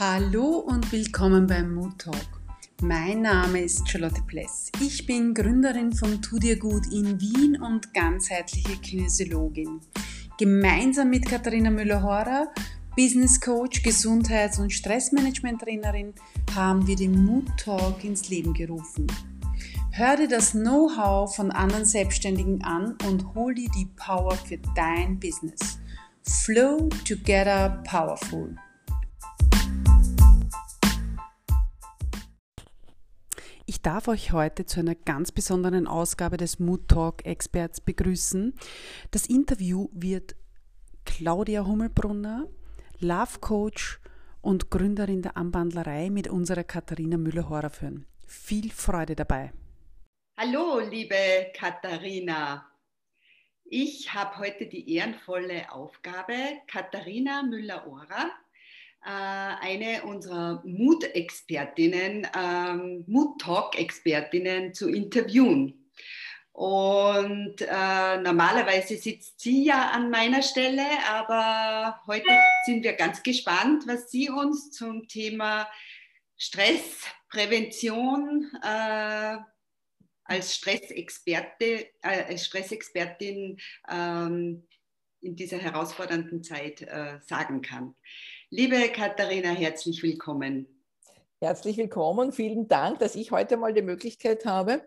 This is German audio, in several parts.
Hallo und willkommen beim Mood Talk. Mein Name ist Charlotte Pless. Ich bin Gründerin von Tu dir gut in Wien und ganzheitliche Kinesiologin. Gemeinsam mit Katharina Müller-Horer, Business Coach, Gesundheits- und Stressmanagement-Trainerin, haben wir den Mood Talk ins Leben gerufen. Hör dir das Know-how von anderen Selbstständigen an und hol dir die Power für dein Business. Flow Together Powerful. Ich darf euch heute zu einer ganz besonderen Ausgabe des Mood Talk Experts begrüßen. Das Interview wird Claudia Hummelbrunner, Love Coach und Gründerin der Anbandlerei mit unserer Katharina Müller-Horer führen. Viel Freude dabei. Hallo, liebe Katharina. Ich habe heute die ehrenvolle Aufgabe, Katharina Müller-Ohrer eine unserer Mut-Expertinnen, ähm, Mut-Talk-Expertinnen zu interviewen. Und äh, normalerweise sitzt sie ja an meiner Stelle, aber heute sind wir ganz gespannt, was sie uns zum Thema Stressprävention äh, als Stressexperte, äh, als Stressexpertin ähm, in dieser herausfordernden Zeit äh, sagen kann. Liebe Katharina, herzlich willkommen. Herzlich willkommen. Vielen Dank, dass ich heute mal die Möglichkeit habe.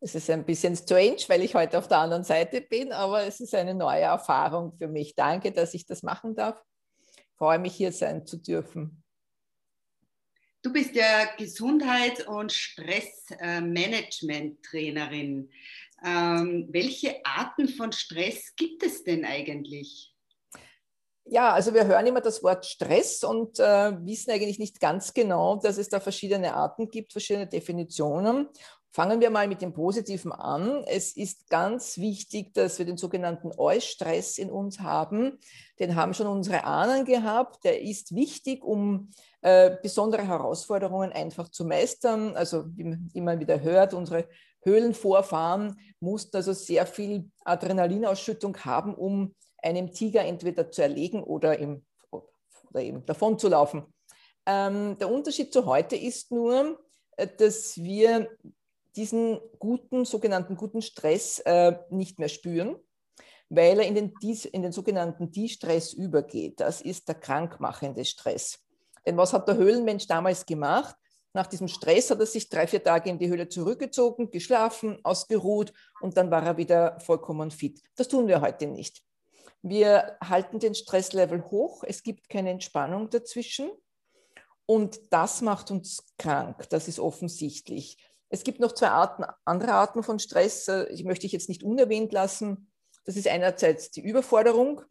Es ist ein bisschen strange, weil ich heute auf der anderen Seite bin, aber es ist eine neue Erfahrung für mich. Danke, dass ich das machen darf. Ich freue mich, hier sein zu dürfen. Du bist ja Gesundheits- und Stressmanagement-Trainerin. Ähm, welche Arten von Stress gibt es denn eigentlich? Ja, also wir hören immer das Wort Stress und äh, wissen eigentlich nicht ganz genau, dass es da verschiedene Arten gibt, verschiedene Definitionen. Fangen wir mal mit dem Positiven an. Es ist ganz wichtig, dass wir den sogenannten Eustress in uns haben. Den haben schon unsere Ahnen gehabt. Der ist wichtig, um äh, besondere Herausforderungen einfach zu meistern. Also wie man wieder hört, unsere Höhlenvorfahren mussten also sehr viel Adrenalinausschüttung haben, um einem Tiger entweder zu erlegen oder, im, oder eben davon zu laufen. Ähm, der Unterschied zu heute ist nur, äh, dass wir diesen guten, sogenannten guten Stress äh, nicht mehr spüren, weil er in den, in den sogenannten De-Stress übergeht. Das ist der krankmachende Stress. Denn was hat der Höhlenmensch damals gemacht? Nach diesem Stress hat er sich drei, vier Tage in die Höhle zurückgezogen, geschlafen, ausgeruht und dann war er wieder vollkommen fit. Das tun wir heute nicht. Wir halten den Stresslevel hoch, es gibt keine Entspannung dazwischen und das macht uns krank, das ist offensichtlich. Es gibt noch zwei Arten, andere Arten von Stress, äh, ich möchte ich jetzt nicht unerwähnt lassen. Das ist einerseits die Überforderung,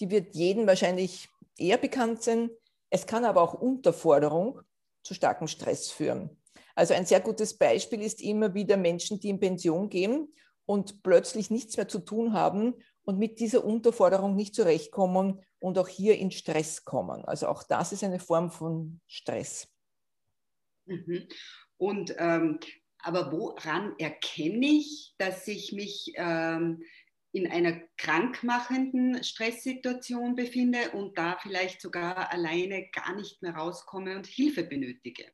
die wird jedem wahrscheinlich eher bekannt sein. Es kann aber auch Unterforderung zu starkem Stress führen. Also ein sehr gutes Beispiel ist immer wieder Menschen, die in Pension gehen und plötzlich nichts mehr zu tun haben und mit dieser Unterforderung nicht zurechtkommen und auch hier in Stress kommen. Also auch das ist eine Form von Stress. Mhm. Und ähm, aber woran erkenne ich, dass ich mich ähm, in einer krankmachenden Stresssituation befinde und da vielleicht sogar alleine gar nicht mehr rauskomme und Hilfe benötige?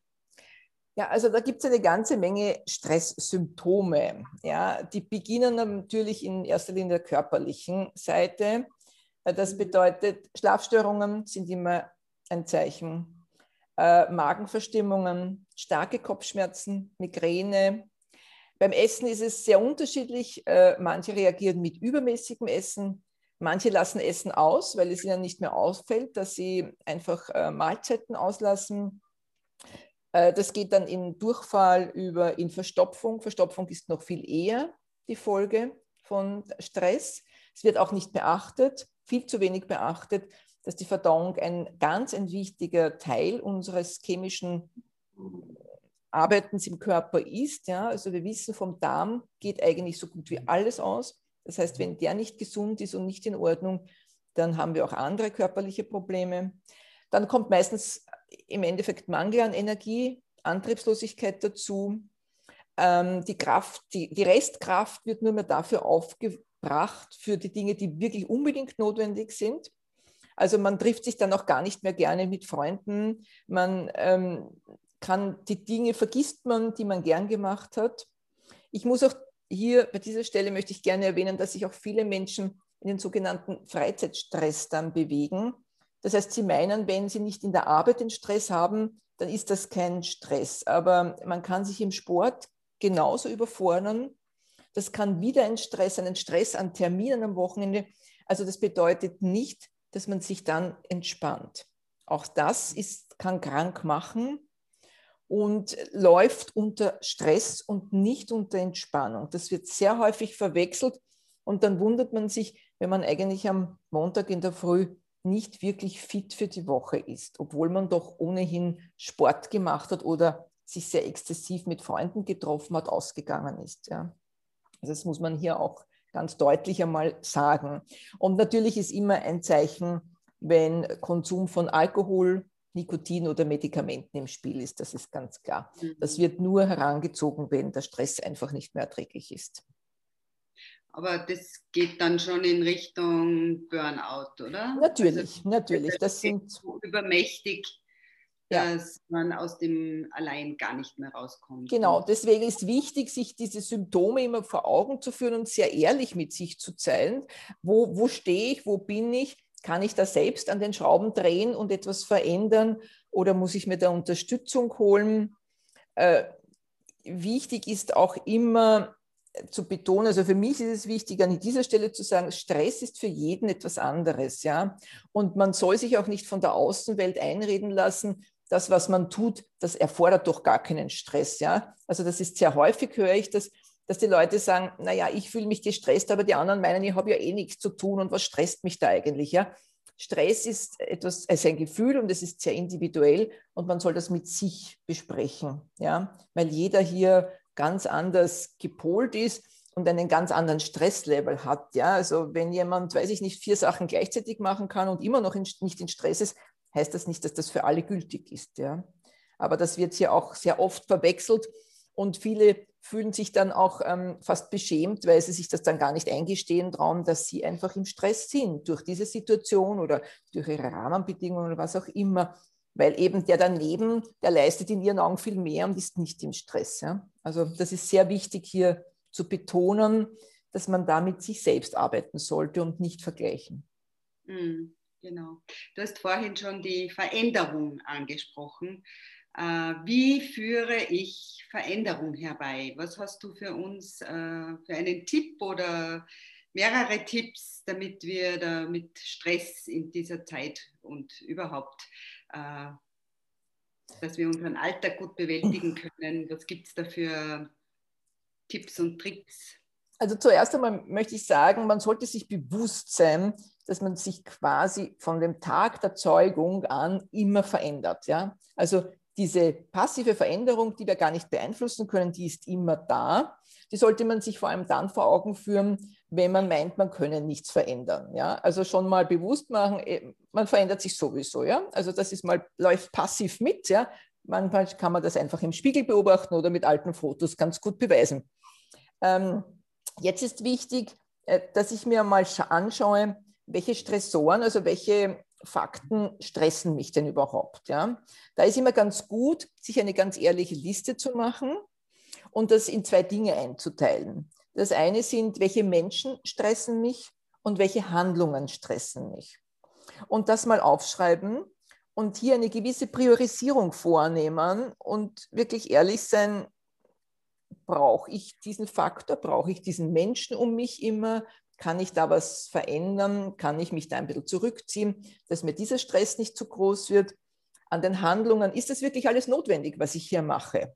Ja, also da gibt es eine ganze Menge Stresssymptome. Ja, die beginnen natürlich in erster Linie der körperlichen Seite. Das mhm. bedeutet, Schlafstörungen sind immer ein Zeichen. Äh, Magenverstimmungen, starke Kopfschmerzen, Migräne. Beim Essen ist es sehr unterschiedlich. Äh, manche reagieren mit übermäßigem Essen, manche lassen Essen aus, weil es ihnen nicht mehr auffällt, dass sie einfach äh, Mahlzeiten auslassen. Äh, das geht dann in Durchfall über in Verstopfung. Verstopfung ist noch viel eher die Folge von Stress. Es wird auch nicht beachtet, viel zu wenig beachtet, dass die Verdauung ein ganz ein wichtiger Teil unseres chemischen Arbeitens im Körper ist. Ja? Also wir wissen, vom Darm geht eigentlich so gut wie alles aus. Das heißt, wenn der nicht gesund ist und nicht in Ordnung, dann haben wir auch andere körperliche Probleme. Dann kommt meistens im Endeffekt Mangel an Energie, Antriebslosigkeit dazu. Ähm, die Kraft, die, die Restkraft wird nur mehr dafür aufgebracht, für die Dinge, die wirklich unbedingt notwendig sind. Also man trifft sich dann auch gar nicht mehr gerne mit Freunden. Man ähm, kann die Dinge vergisst man, die man gern gemacht hat. Ich muss auch hier bei dieser Stelle möchte ich gerne erwähnen, dass sich auch viele Menschen in den sogenannten Freizeitstress dann bewegen. Das heißt, sie meinen, wenn sie nicht in der Arbeit den Stress haben, dann ist das kein Stress. Aber man kann sich im Sport genauso überfordern. Das kann wieder ein Stress sein, ein Stress an Terminen am Wochenende. Also das bedeutet nicht, dass man sich dann entspannt. Auch das ist, kann krank machen und läuft unter Stress und nicht unter Entspannung. Das wird sehr häufig verwechselt und dann wundert man sich, wenn man eigentlich am Montag in der Früh nicht wirklich fit für die Woche ist, obwohl man doch ohnehin Sport gemacht hat oder sich sehr exzessiv mit Freunden getroffen hat, ausgegangen ist. Ja. Also das muss man hier auch ganz deutlich einmal sagen. Und natürlich ist immer ein Zeichen, wenn Konsum von Alkohol, Nikotin oder Medikamenten im Spiel ist. Das ist ganz klar. Das mhm. wird nur herangezogen, wenn der Stress einfach nicht mehr erträglich ist. Aber das geht dann schon in Richtung Burnout, oder? Natürlich, also, natürlich. Das, sind so übermächtig, ja. dass man aus dem allein gar nicht mehr rauskommt. Genau, deswegen ist wichtig, sich diese Symptome immer vor Augen zu führen und sehr ehrlich mit sich zu zeigen. Wo, wo stehe ich, wo bin ich? Kann ich da selbst an den Schrauben drehen und etwas verändern oder muss ich mir da Unterstützung holen? Äh, wichtig ist auch immer, zu betonen, also für mich ist es wichtig, an dieser Stelle zu sagen, Stress ist für jeden etwas anderes, ja. Und man soll sich auch nicht von der Außenwelt einreden lassen, das, was man tut, das erfordert doch gar keinen Stress, ja. Also das ist sehr häufig, höre ich das, dass die Leute sagen, naja, ich fühle mich gestresst, aber die anderen meinen, ich habe ja eh nichts zu tun und was stresst mich da eigentlich, ja. Stress ist etwas, ist ein Gefühl und es ist sehr individuell und man soll das mit sich besprechen, ja, weil jeder hier ganz anders gepolt ist und einen ganz anderen Stresslevel hat. Ja? Also wenn jemand, weiß ich nicht, vier Sachen gleichzeitig machen kann und immer noch in, nicht in Stress ist, heißt das nicht, dass das für alle gültig ist. Ja? Aber das wird hier auch sehr oft verwechselt und viele fühlen sich dann auch ähm, fast beschämt, weil sie sich das dann gar nicht eingestehen trauen, dass sie einfach im Stress sind durch diese Situation oder durch ihre Rahmenbedingungen oder was auch immer weil eben der daneben, der leistet in ihren Augen viel mehr und ist nicht im Stress. Ja? Also das ist sehr wichtig hier zu betonen, dass man da mit sich selbst arbeiten sollte und nicht vergleichen. Mhm, genau. Du hast vorhin schon die Veränderung angesprochen. Äh, wie führe ich Veränderung herbei? Was hast du für uns äh, für einen Tipp oder mehrere Tipps, damit wir da mit Stress in dieser Zeit und überhaupt äh, dass wir unseren Alltag gut bewältigen können. Was gibt es da für Tipps und Tricks? Also zuerst einmal möchte ich sagen, man sollte sich bewusst sein, dass man sich quasi von dem Tag der Zeugung an immer verändert. Ja? Also diese passive Veränderung, die wir gar nicht beeinflussen können, die ist immer da. Die sollte man sich vor allem dann vor Augen führen, wenn man meint, man könne nichts verändern. Ja? Also schon mal bewusst machen, eh, man verändert sich sowieso. Ja? Also das ist mal, läuft passiv mit. Ja? Manchmal kann man das einfach im Spiegel beobachten oder mit alten Fotos ganz gut beweisen. Ähm, jetzt ist wichtig, äh, dass ich mir mal anschaue, welche Stressoren, also welche Fakten stressen mich denn überhaupt? Ja? Da ist immer ganz gut, sich eine ganz ehrliche Liste zu machen und das in zwei Dinge einzuteilen. Das eine sind, welche Menschen stressen mich und welche Handlungen stressen mich. Und das mal aufschreiben und hier eine gewisse Priorisierung vornehmen und wirklich ehrlich sein, brauche ich diesen Faktor, brauche ich diesen Menschen um mich immer, kann ich da was verändern? Kann ich mich da ein bisschen zurückziehen, dass mir dieser Stress nicht zu groß wird? An den Handlungen, ist das wirklich alles notwendig, was ich hier mache,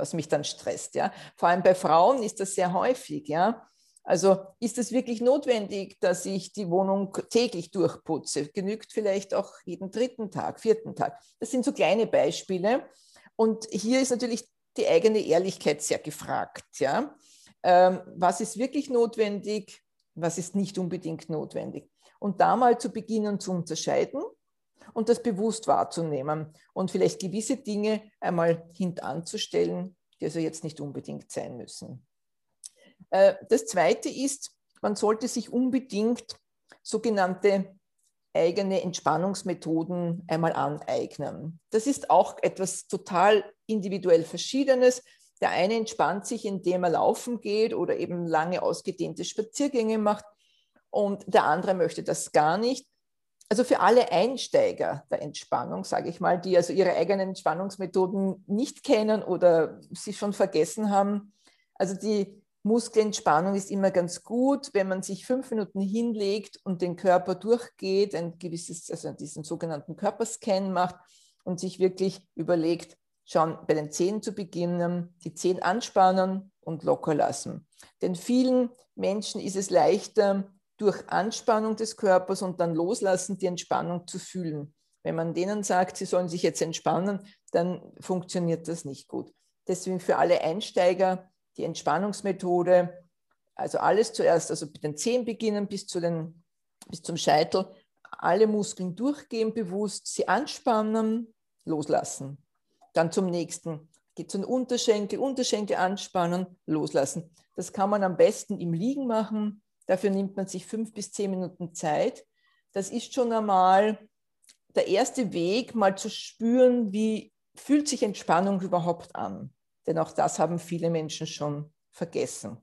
was mich dann stresst? Ja? Vor allem bei Frauen ist das sehr häufig. Ja? Also ist es wirklich notwendig, dass ich die Wohnung täglich durchputze? Genügt vielleicht auch jeden dritten Tag, vierten Tag. Das sind so kleine Beispiele. Und hier ist natürlich die eigene Ehrlichkeit sehr gefragt. Ja? Ähm, was ist wirklich notwendig? was ist nicht unbedingt notwendig. Und da mal zu beginnen zu unterscheiden und das bewusst wahrzunehmen und vielleicht gewisse Dinge einmal hintanzustellen, die also jetzt nicht unbedingt sein müssen. Äh, das Zweite ist, man sollte sich unbedingt sogenannte eigene Entspannungsmethoden einmal aneignen. Das ist auch etwas total individuell Verschiedenes. Der eine entspannt sich, indem er laufen geht oder eben lange ausgedehnte Spaziergänge macht und der andere möchte das gar nicht. Also für alle Einsteiger der Entspannung, sage ich mal, die also ihre eigenen Entspannungsmethoden nicht kennen oder sie schon vergessen haben, also die Muskelentspannung ist immer ganz gut, wenn man sich fünf Minuten hinlegt und den Körper durchgeht, ein gewisses, also diesen sogenannten Körperscan macht und sich wirklich überlegt, schon bei den Zehen zu beginnen, die Zehen anspannen und locker lassen. Denn vielen Menschen ist es leichter, durch Anspannung des Körpers und dann loslassen, die Entspannung zu fühlen. Wenn man denen sagt, sie sollen sich jetzt entspannen, dann funktioniert das nicht gut. Deswegen für alle Einsteiger die Entspannungsmethode, also alles zuerst, also mit den Zehen beginnen bis, zu den, bis zum Scheitel, alle Muskeln durchgehen bewusst, sie anspannen, loslassen. Dann zum nächsten, geht zu den Unterschenkel, Unterschenkel anspannen, loslassen. Das kann man am besten im Liegen machen. Dafür nimmt man sich fünf bis zehn Minuten Zeit. Das ist schon einmal der erste Weg, mal zu spüren, wie fühlt sich Entspannung überhaupt an. Denn auch das haben viele Menschen schon vergessen.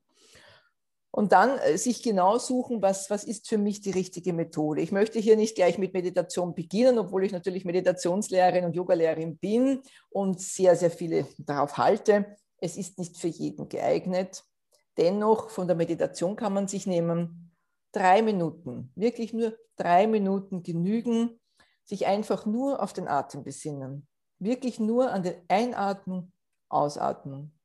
Und dann äh, sich genau suchen, was, was ist für mich die richtige Methode. Ich möchte hier nicht gleich mit Meditation beginnen, obwohl ich natürlich Meditationslehrerin und Yogalehrerin bin und sehr, sehr viele darauf halte. Es ist nicht für jeden geeignet. Dennoch, von der Meditation kann man sich nehmen, drei Minuten, wirklich nur drei Minuten genügen, sich einfach nur auf den Atem besinnen. Wirklich nur an den Einatmen Ausatmen.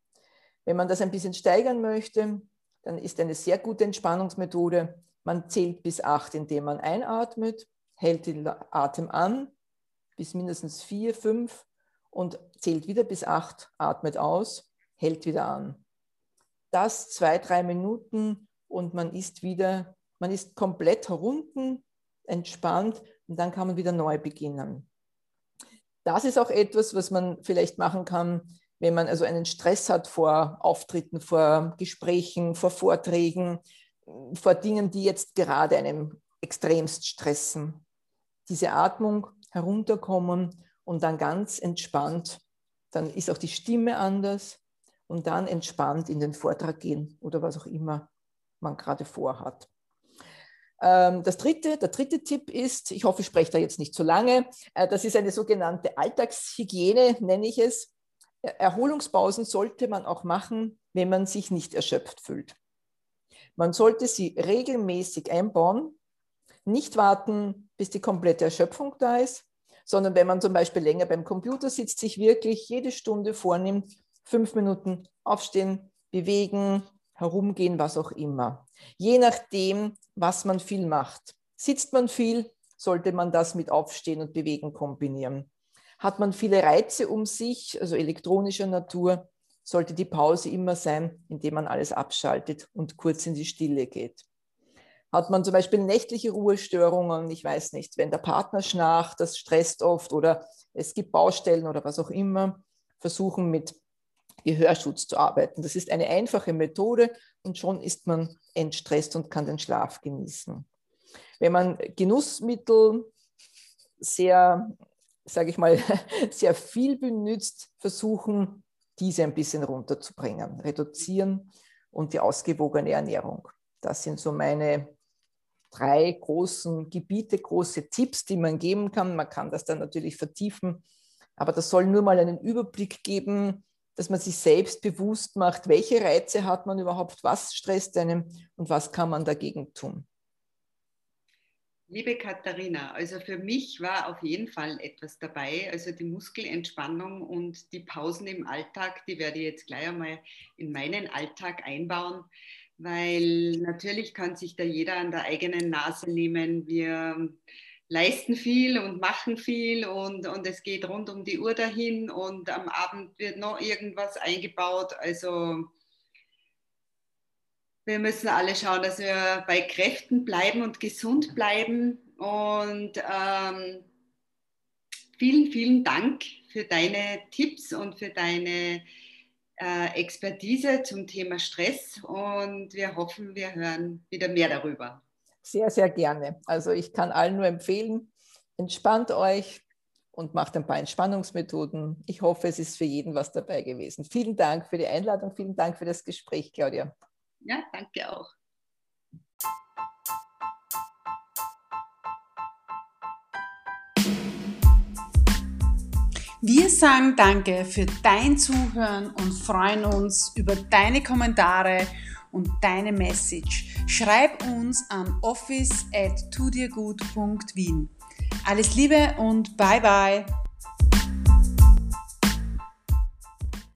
Wenn man das ein bisschen steigern möchte, dann ist eine sehr gute Entspannungsmethode, man zählt bis acht, indem man einatmet, hält den Atem an, bis mindestens vier, fünf und zählt wieder bis acht, atmet aus, hält wieder an. Das zwei, drei Minuten und man ist wieder, man ist komplett herunten, entspannt und dann kann man wieder neu beginnen. Das ist auch etwas, was man vielleicht machen kann, wenn man also einen Stress hat vor Auftritten, vor Gesprächen, vor Vorträgen, vor Dingen, die jetzt gerade einem extremst stressen. Diese Atmung herunterkommen und dann ganz entspannt, dann ist auch die Stimme anders und dann entspannt in den Vortrag gehen oder was auch immer man gerade vorhat. Ähm, das dritte, der dritte Tipp ist, ich hoffe, ich spreche da jetzt nicht zu lange, äh, das ist eine sogenannte Alltagshygiene, nenne ich es. Erholungspausen sollte man auch machen, wenn man sich nicht erschöpft fühlt. Man sollte sie regelmäßig einbauen, nicht warten, bis die komplette Erschöpfung da ist, sondern wenn man zum Beispiel länger beim Computer sitzt, sich wirklich jede Stunde vornimmt, fünf Minuten aufstehen, bewegen, herumgehen, was auch immer. Je nachdem, was man viel macht. Sitzt man viel, sollte man das mit Aufstehen und Bewegen kombinieren. Hat man viele Reize um sich, also elektronischer Natur, sollte die Pause immer sein, indem man alles abschaltet und kurz in die Stille geht. Hat man zum Beispiel nächtliche Ruhestörungen, ich weiß nicht, wenn der Partner schnarcht, das stresst oft oder es gibt Baustellen oder was auch immer, versuchen mit Gehörschutz zu arbeiten. Das ist eine einfache Methode und schon ist man entstresst und kann den Schlaf genießen. Wenn man Genussmittel sehr sage ich mal, sehr viel benutzt, versuchen, diese ein bisschen runterzubringen, reduzieren und die ausgewogene Ernährung. Das sind so meine drei großen Gebiete, große Tipps, die man geben kann. Man kann das dann natürlich vertiefen, aber das soll nur mal einen Überblick geben, dass man sich selbst bewusst macht, welche Reize hat man überhaupt, was stresst einem und was kann man dagegen tun. Liebe Katharina, also für mich war auf jeden Fall etwas dabei. Also die Muskelentspannung und die Pausen im Alltag, die werde ich jetzt gleich einmal in meinen Alltag einbauen, weil natürlich kann sich da jeder an der eigenen Nase nehmen. Wir leisten viel und machen viel und, und es geht rund um die Uhr dahin und am Abend wird noch irgendwas eingebaut. Also wir müssen alle schauen, dass wir bei Kräften bleiben und gesund bleiben. Und ähm, vielen, vielen Dank für deine Tipps und für deine äh, Expertise zum Thema Stress. Und wir hoffen, wir hören wieder mehr darüber. Sehr, sehr gerne. Also ich kann allen nur empfehlen, entspannt euch und macht ein paar Entspannungsmethoden. Ich hoffe, es ist für jeden was dabei gewesen. Vielen Dank für die Einladung, vielen Dank für das Gespräch, Claudia. Ja, danke auch. Wir sagen Danke für dein Zuhören und freuen uns über deine Kommentare und deine Message. Schreib uns an office at tudiergut.wien. Alles Liebe und bye bye.